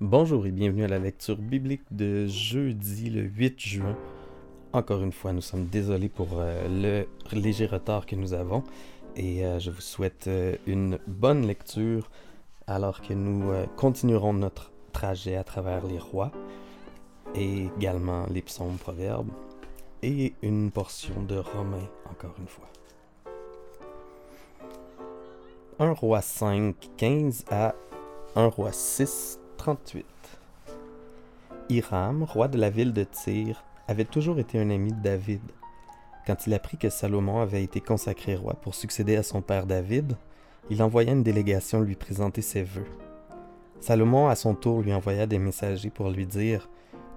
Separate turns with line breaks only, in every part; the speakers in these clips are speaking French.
Bonjour et bienvenue à la lecture biblique de jeudi le 8 juin. Encore une fois, nous sommes désolés pour euh, le léger retard que nous avons et euh, je vous souhaite euh, une bonne lecture alors que nous continuerons notre trajet à travers les rois et également les psaumes proverbes et une portion de Romains encore une fois. 1 roi 5, 15 à 1 roi 6, 38. Hiram, roi de la ville de Tyr, avait toujours été un ami de David. Quand il apprit que Salomon avait été consacré roi pour succéder à son père David, il envoya une délégation lui présenter ses vœux. Salomon, à son tour, lui envoya des messagers pour lui dire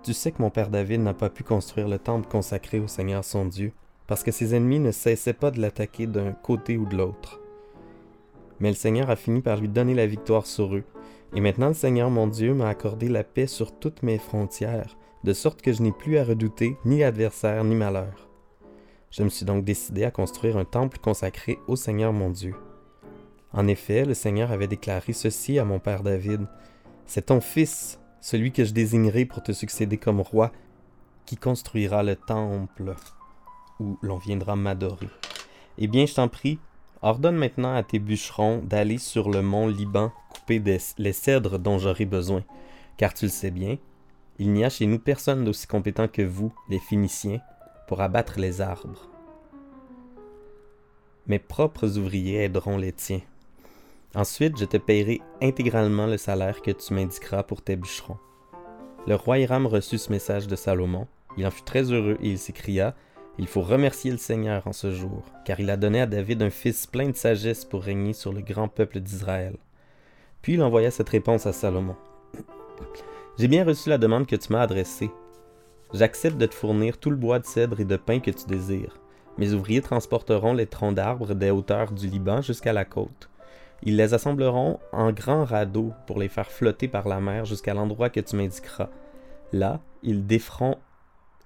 Tu sais que mon père David n'a pas pu construire le temple consacré au Seigneur son Dieu, parce que ses ennemis ne cessaient pas de l'attaquer d'un côté ou de l'autre. Mais le Seigneur a fini par lui donner la victoire sur eux, et maintenant le Seigneur mon Dieu m'a accordé la paix sur toutes mes frontières, de sorte que je n'ai plus à redouter ni adversaire ni malheur. Je me suis donc décidé à construire un temple consacré au Seigneur mon Dieu. En effet, le Seigneur avait déclaré ceci à mon père David. C'est ton fils, celui que je désignerai pour te succéder comme roi, qui construira le temple où l'on viendra m'adorer. Eh bien, je t'en prie, ordonne maintenant à tes bûcherons d'aller sur le mont Liban les cèdres dont j'aurai besoin, car tu le sais bien, il n'y a chez nous personne d'aussi compétent que vous, les Phéniciens, pour abattre les arbres. Mes propres ouvriers aideront les tiens. Ensuite, je te paierai intégralement le salaire que tu m'indiqueras pour tes bûcherons. Le roi Hiram reçut ce message de Salomon. Il en fut très heureux et il s'écria Il faut remercier le Seigneur en ce jour, car il a donné à David un fils plein de sagesse pour régner sur le grand peuple d'Israël. Puis il envoya cette réponse à Salomon. J'ai bien reçu la demande que tu m'as adressée. J'accepte de te fournir tout le bois de cèdre et de pin que tu désires. Mes ouvriers transporteront les troncs d'arbres des hauteurs du Liban jusqu'à la côte. Ils les assembleront en grands radeaux pour les faire flotter par la mer jusqu'à l'endroit que tu m'indiqueras. Là, ils déferont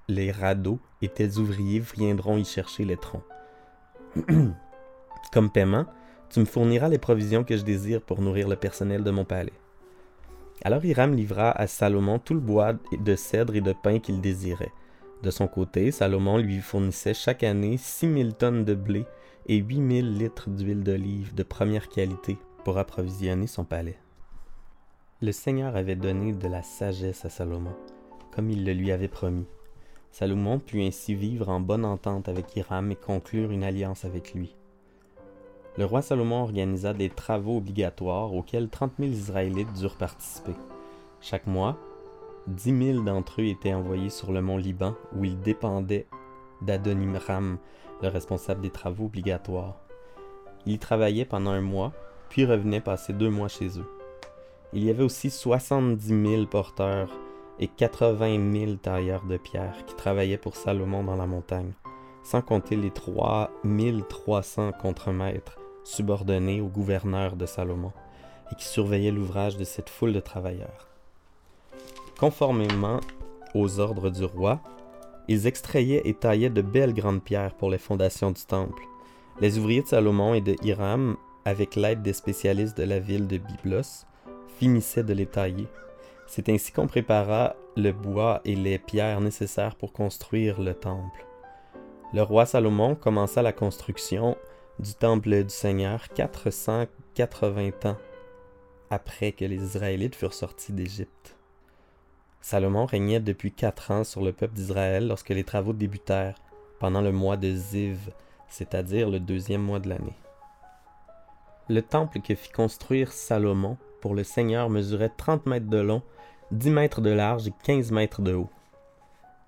les radeaux et tes ouvriers viendront y chercher les troncs. Comme paiement, tu me fourniras les provisions que je désire pour nourrir le personnel de mon palais. Alors Hiram livra à Salomon tout le bois de cèdre et de pin qu'il désirait. De son côté, Salomon lui fournissait chaque année six mille tonnes de blé et huit mille litres d'huile d'olive de première qualité pour approvisionner son palais. Le Seigneur avait donné de la sagesse à Salomon, comme il le lui avait promis. Salomon put ainsi vivre en bonne entente avec Hiram et conclure une alliance avec lui le roi Salomon organisa des travaux obligatoires auxquels 30 000 Israélites durent participer. Chaque mois, 10 000 d'entre eux étaient envoyés sur le mont Liban où ils dépendaient d'Adonimram, le responsable des travaux obligatoires. Ils y travaillaient pendant un mois, puis revenaient passer deux mois chez eux. Il y avait aussi 70 000 porteurs et 80 000 tailleurs de pierre qui travaillaient pour Salomon dans la montagne, sans compter les 3 300 contremaîtres subordonnés au gouverneur de Salomon, et qui surveillait l'ouvrage de cette foule de travailleurs. Conformément aux ordres du roi, ils extrayaient et taillaient de belles grandes pierres pour les fondations du temple. Les ouvriers de Salomon et de Hiram, avec l'aide des spécialistes de la ville de Byblos, finissaient de les tailler. C'est ainsi qu'on prépara le bois et les pierres nécessaires pour construire le temple. Le roi Salomon commença la construction du temple du Seigneur 480 ans après que les Israélites furent sortis d'Égypte. Salomon régnait depuis quatre ans sur le peuple d'Israël lorsque les travaux débutèrent pendant le mois de Ziv, c'est-à-dire le deuxième mois de l'année. Le temple que fit construire Salomon pour le Seigneur mesurait 30 mètres de long, 10 mètres de large et 15 mètres de haut.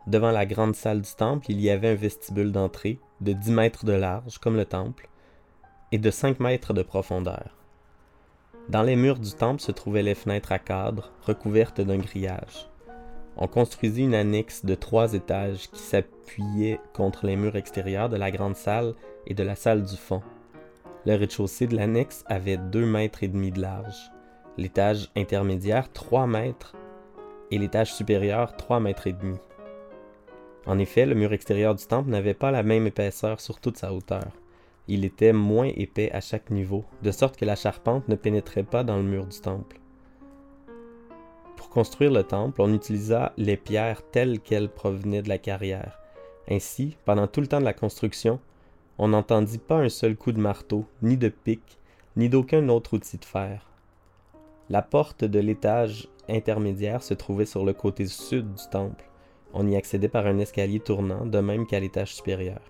Devant la grande salle du temple, il y avait un vestibule d'entrée de 10 mètres de large, comme le temple, et de 5 mètres de profondeur. Dans les murs du temple se trouvaient les fenêtres à cadre, recouvertes d'un grillage. On construisit une annexe de trois étages qui s'appuyait contre les murs extérieurs de la grande salle et de la salle du fond. Le rez-de-chaussée de l'annexe avait deux mètres et demi de large, l'étage intermédiaire trois mètres et l'étage supérieur trois mètres et demi. En effet, le mur extérieur du temple n'avait pas la même épaisseur sur toute sa hauteur il était moins épais à chaque niveau, de sorte que la charpente ne pénétrait pas dans le mur du temple. Pour construire le temple, on utilisa les pierres telles qu'elles provenaient de la carrière. Ainsi, pendant tout le temps de la construction, on n'entendit pas un seul coup de marteau, ni de pic, ni d'aucun autre outil de fer. La porte de l'étage intermédiaire se trouvait sur le côté sud du temple. On y accédait par un escalier tournant, de même qu'à l'étage supérieur.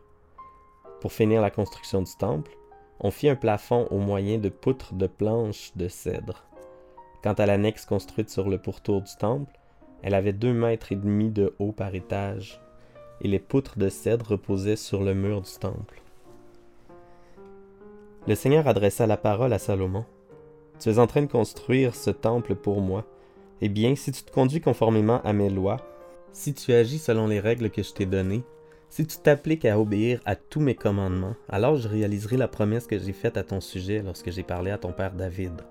Pour finir la construction du temple, on fit un plafond au moyen de poutres de planches de cèdre. Quant à l'annexe construite sur le pourtour du temple, elle avait deux mètres et demi de haut par étage, et les poutres de cèdre reposaient sur le mur du temple. Le Seigneur adressa la parole à Salomon. Tu es en train de construire ce temple pour moi. Eh bien, si tu te conduis conformément à mes lois, si tu agis selon les règles que je t'ai données, si tu t'appliques à obéir à tous mes commandements, alors je réaliserai la promesse que j'ai faite à ton sujet lorsque j'ai parlé à ton père David.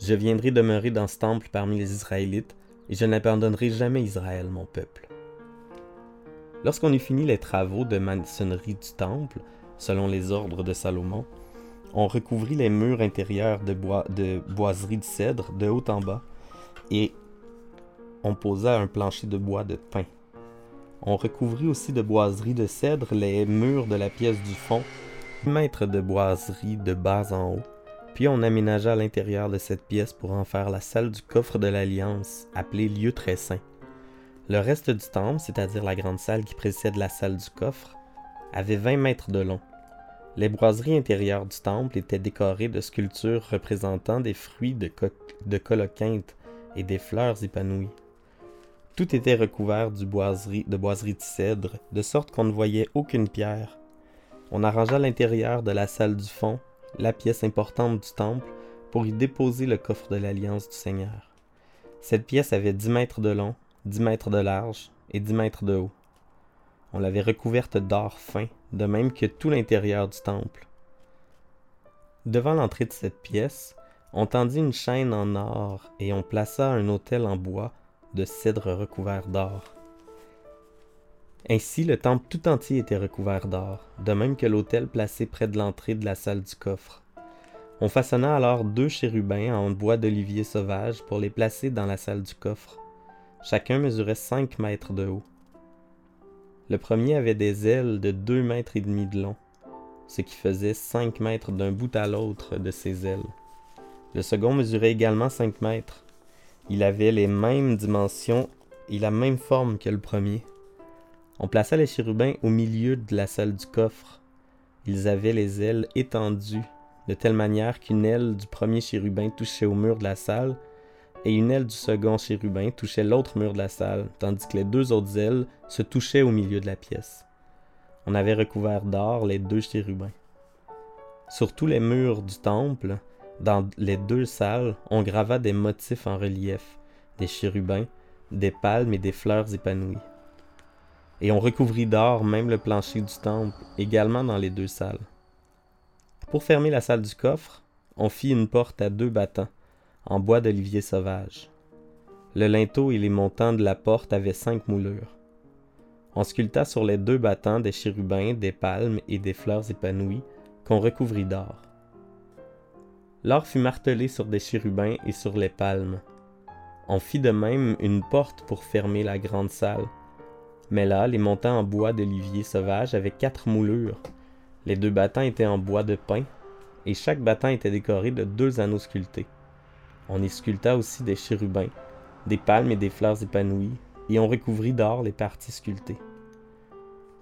Je viendrai demeurer dans ce temple parmi les Israélites, et je n'abandonnerai jamais Israël, mon peuple. Lorsqu'on eut fini les travaux de maçonnerie du temple, selon les ordres de Salomon, on recouvrit les murs intérieurs de, bois, de boiseries de cèdre de haut en bas, et on posa un plancher de bois de pin. On recouvrit aussi de boiseries de cèdre les murs de la pièce du fond, mètres de boiserie de bas en haut, puis on aménagea l'intérieur de cette pièce pour en faire la salle du coffre de l'Alliance, appelée lieu très saint. Le reste du temple, c'est-à-dire la grande salle qui précède la salle du coffre, avait 20 mètres de long. Les boiseries intérieures du temple étaient décorées de sculptures représentant des fruits de, de colocynte et des fleurs épanouies. Tout était recouvert de boiseries de cèdre, de sorte qu'on ne voyait aucune pierre. On arrangea l'intérieur de la salle du fond la pièce importante du temple, pour y déposer le coffre de l'Alliance du Seigneur. Cette pièce avait dix mètres de long, dix mètres de large et dix mètres de haut. On l'avait recouverte d'or fin, de même que tout l'intérieur du temple. Devant l'entrée de cette pièce, on tendit une chaîne en or et on plaça un autel en bois de cèdre recouvert d'or. Ainsi, le temple tout entier était recouvert d'or, de même que l'autel placé près de l'entrée de la salle du coffre. On façonna alors deux chérubins en bois d'olivier sauvage pour les placer dans la salle du coffre. Chacun mesurait cinq mètres de haut. Le premier avait des ailes de deux mètres et demi de long, ce qui faisait cinq mètres d'un bout à l'autre de ses ailes. Le second mesurait également cinq mètres. Il avait les mêmes dimensions et la même forme que le premier. On plaça les chérubins au milieu de la salle du coffre. Ils avaient les ailes étendues, de telle manière qu'une aile du premier chérubin touchait au mur de la salle, et une aile du second chérubin touchait l'autre mur de la salle, tandis que les deux autres ailes se touchaient au milieu de la pièce. On avait recouvert d'or les deux chérubins. Sur tous les murs du temple, dans les deux salles, on grava des motifs en relief, des chérubins, des palmes et des fleurs épanouies et on recouvrit d'or même le plancher du temple, également dans les deux salles. Pour fermer la salle du coffre, on fit une porte à deux battants, en bois d'olivier sauvage. Le linteau et les montants de la porte avaient cinq moulures. On sculpta sur les deux battants des chérubins, des palmes et des fleurs épanouies qu'on recouvrit d'or. L'or fut martelé sur des chérubins et sur les palmes. On fit de même une porte pour fermer la grande salle, mais là, les montants en bois d'olivier sauvage avaient quatre moulures. Les deux battants étaient en bois de pin, et chaque battant était décoré de deux anneaux sculptés. On y sculpta aussi des chérubins, des palmes et des fleurs épanouies, et on recouvrit d'or les parties sculptées.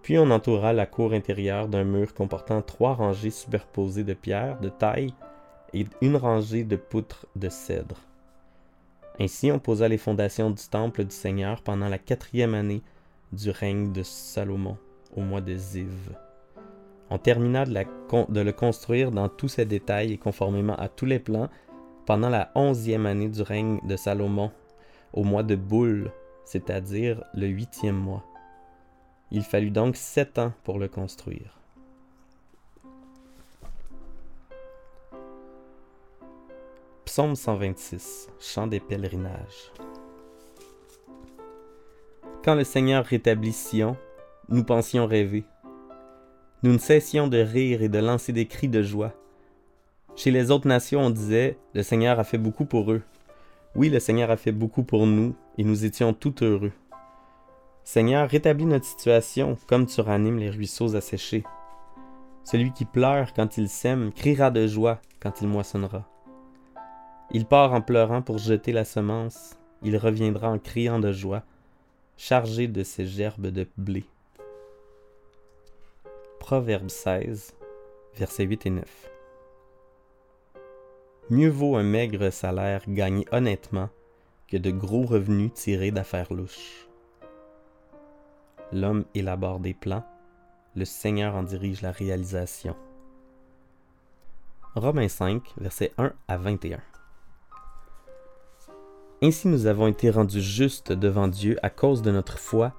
Puis on entoura la cour intérieure d'un mur comportant trois rangées superposées de pierres de taille et une rangée de poutres de cèdre. Ainsi on posa les fondations du temple du Seigneur pendant la quatrième année du règne de Salomon au mois de Ziv. On termina de, le construire dans tous ses détails et conformément à tous les plans pendant la onzième année du règne de Salomon au mois de Boule, c'est-à-dire le huitième mois. Il fallut donc sept ans pour le construire. Psaume 126, Chant des pèlerinages. Quand le Seigneur rétablit Sion, nous pensions rêver. Nous ne cessions de rire et de lancer des cris de joie. Chez les autres nations, on disait Le Seigneur a fait beaucoup pour eux. Oui, le Seigneur a fait beaucoup pour nous et nous étions tout heureux. Seigneur, rétablis notre situation comme tu ranimes les ruisseaux asséchés. Celui qui pleure quand il sème criera de joie quand il moissonnera. Il part en pleurant pour jeter la semence, il reviendra en criant de joie, chargé de ses gerbes de blé. Proverbe 16, versets 8 et 9. Mieux vaut un maigre salaire gagné honnêtement que de gros revenus tirés d'affaires louches. L'homme élabore des plans, le Seigneur en dirige la réalisation. Romains 5, versets 1 à 21. Ainsi nous avons été rendus justes devant Dieu à cause de notre foi,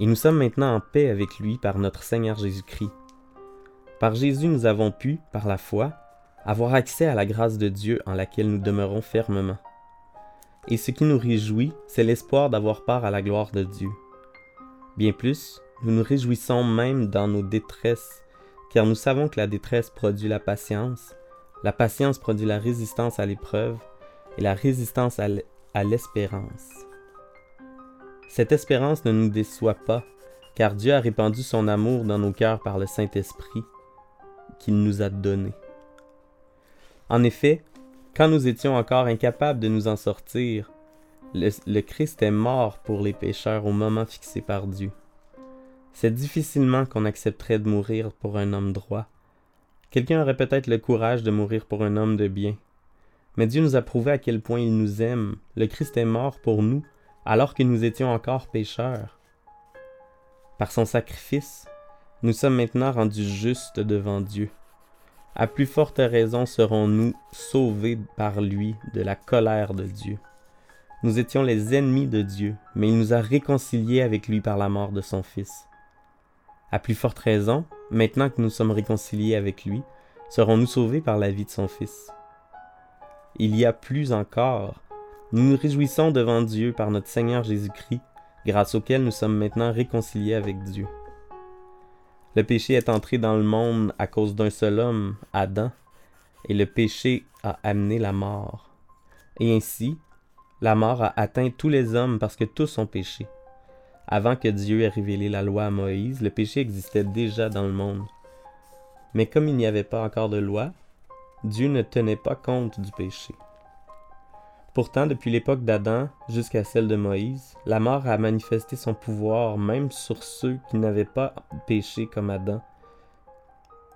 et nous sommes maintenant en paix avec lui par notre Seigneur Jésus-Christ. Par Jésus nous avons pu, par la foi, avoir accès à la grâce de Dieu en laquelle nous demeurons fermement. Et ce qui nous réjouit, c'est l'espoir d'avoir part à la gloire de Dieu. Bien plus, nous nous réjouissons même dans nos détresses, car nous savons que la détresse produit la patience, la patience produit la résistance à l'épreuve, et la résistance à l'espérance. Cette espérance ne nous déçoit pas, car Dieu a répandu son amour dans nos cœurs par le Saint-Esprit qu'il nous a donné. En effet, quand nous étions encore incapables de nous en sortir, le, Christ est mort pour les pécheurs au moment fixé par Dieu. C'est difficilement qu'on accepterait de mourir pour un homme droit. Quelqu'un aurait peut-être le courage de mourir pour un homme de bien, mais Dieu nous a prouvé à quel point il nous aime. Le Christ est mort pour nous alors que nous étions encore pécheurs. Par son sacrifice, nous sommes maintenant rendus justes devant Dieu. À plus forte raison serons-nous sauvés par lui de la colère de Dieu. Nous étions les ennemis de Dieu, mais il nous a réconciliés avec lui par la mort de son Fils. À plus forte raison, maintenant que nous sommes réconciliés avec lui, serons-nous sauvés par la vie de son Fils il y a plus encore. Nous nous réjouissons devant Dieu par notre Seigneur Jésus-Christ, grâce auquel nous sommes maintenant réconciliés avec Dieu. Le péché est entré dans le monde à cause d'un seul homme, Adam, et le péché a amené la mort. Et ainsi, la mort a atteint tous les hommes parce que tous ont péché. Avant que Dieu ait révélé la loi à Moïse, le péché existait déjà dans le monde. Mais comme il n'y avait pas encore de loi, Dieu ne tenait pas compte du péché. Pourtant, depuis l'époque d'Adam jusqu'à celle de Moïse, la mort a manifesté son pouvoir même sur ceux qui n'avaient pas péché comme Adam,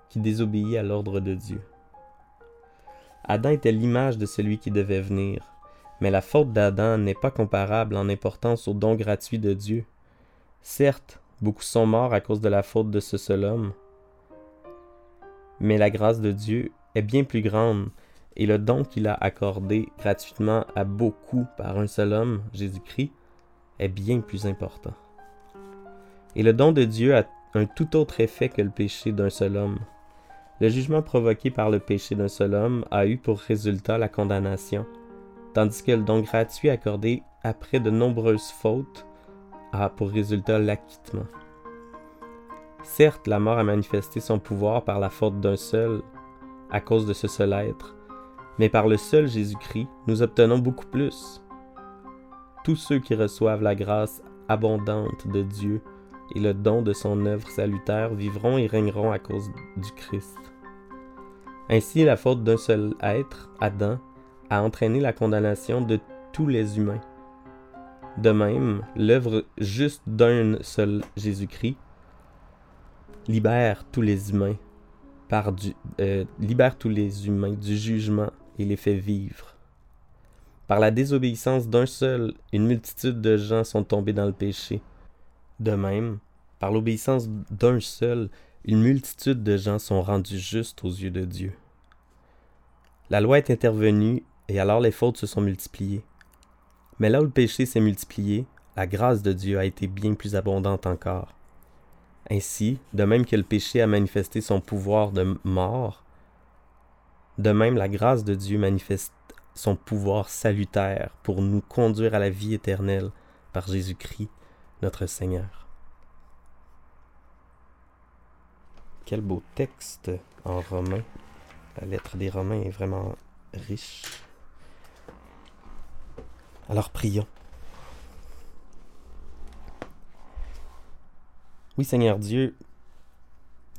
qui désobéit à l'ordre de Dieu. Adam était l'image de celui qui devait venir, mais la faute d'Adam n'est pas comparable en importance au don gratuit de Dieu. Certes, beaucoup sont morts à cause de la faute de ce seul homme, mais la grâce de Dieu est bien plus grande et le don qu'il a accordé gratuitement à beaucoup par un seul homme, Jésus-Christ, est bien plus important. Et le don de Dieu a un tout autre effet que le péché d'un seul homme. Le jugement provoqué par le péché d'un seul homme a eu pour résultat la condamnation, tandis que le don gratuit accordé après de nombreuses fautes a pour résultat l'acquittement. Certes, la mort a manifesté son pouvoir par la faute d'un seul, à cause de ce seul être, mais par le seul Jésus-Christ, nous obtenons beaucoup plus. Tous ceux qui reçoivent la grâce abondante de Dieu et le don de son œuvre salutaire vivront et régneront à cause du Christ. Ainsi, la faute d'un seul être, Adam, a entraîné la condamnation de tous les humains. De même, l'œuvre juste d'un seul Jésus-Christ libère tous les humains euh, libère tous les humains du jugement et les fait vivre. Par la désobéissance d'un seul, une multitude de gens sont tombés dans le péché. De même, par l'obéissance d'un seul, une multitude de gens sont rendus justes aux yeux de Dieu. La loi est intervenue et alors les fautes se sont multipliées. Mais là où le péché s'est multiplié, la grâce de Dieu a été bien plus abondante encore. Ainsi, de même que le péché a manifesté son pouvoir de mort, de même la grâce de Dieu manifeste son pouvoir salutaire pour nous conduire à la vie éternelle par Jésus-Christ, notre Seigneur. Quel beau texte en romain. La lettre des Romains est vraiment riche. Alors prions. Oui, Seigneur Dieu,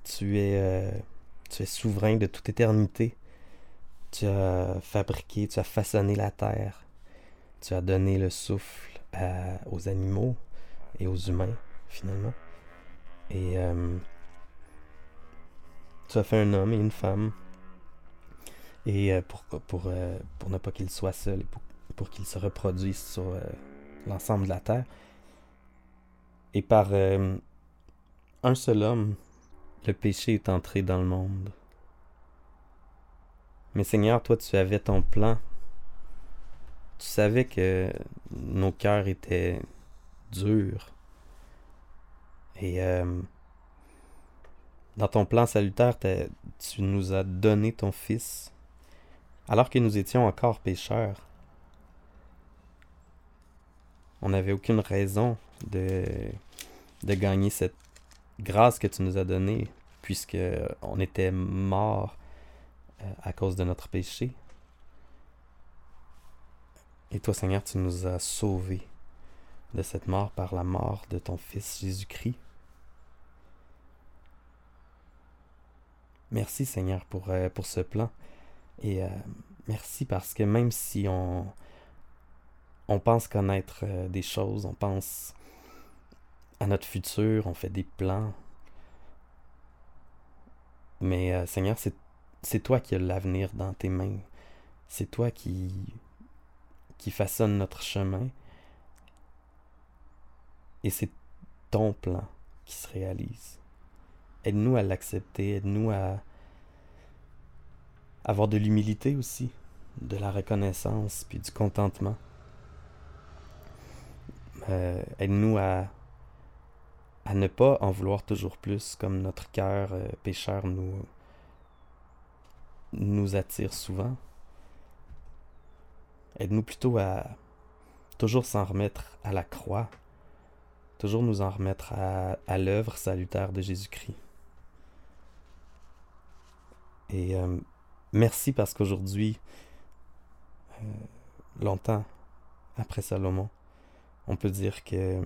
tu es, euh, tu es souverain de toute éternité. Tu as fabriqué, tu as façonné la terre. Tu as donné le souffle aux animaux et aux humains, finalement. Et euh, tu as fait un homme et une femme. Et euh, pour, pour, pour ne pas qu'ils soient seuls et pour, pour qu'ils se reproduisent sur l'ensemble de la terre. Et par un seul homme, le péché est entré dans le monde. Mais Seigneur, toi, tu avais ton plan. Tu savais que nos cœurs étaient durs. Et euh, dans ton plan salutaire, tu nous as donné ton Fils, alors que nous étions encore pécheurs. On n'avait aucune raison de, de gagner cette grâce que tu nous as donnée, puisque on était mort euh, à cause de notre péché. Et toi, Seigneur, tu nous as sauvés de cette mort par la mort de ton Fils Jésus-Christ. Merci, Seigneur, pour, euh, pour ce plan. Et euh, merci parce que même si on, on pense connaître des choses, on pense à notre futur, on fait des plans. Mais euh, Seigneur, c'est toi qui as l'avenir dans tes mains. C'est toi qui, qui façonne notre chemin. Et c'est ton plan qui se réalise. Aide-nous à l'accepter, aide-nous à avoir de l'humilité aussi, de la reconnaissance, puis du contentement. Euh, aide-nous à à ne pas en vouloir toujours plus, comme notre cœur euh, pécheur nous, nous attire souvent. Aide-nous plutôt à toujours s'en remettre à la croix, toujours nous en remettre à, l'œuvre salutaire de Jésus-Christ. Et euh, merci parce qu'aujourd'hui, euh, longtemps après Salomon, on peut dire que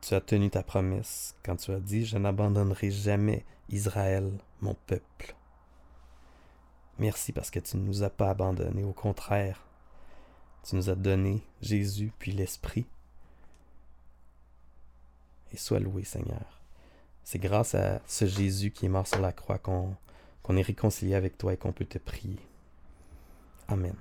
tu as tenu ta promesse quand tu as dit, je n'abandonnerai jamais Israël, mon peuple. Merci parce que tu ne nous as pas abandonnés, au contraire, tu nous as donné Jésus puis l'Esprit. Et sois loué, Seigneur. C'est grâce à ce Jésus qui est mort sur la croix qu'on est réconcilié avec toi et qu'on peut te prier. Amen.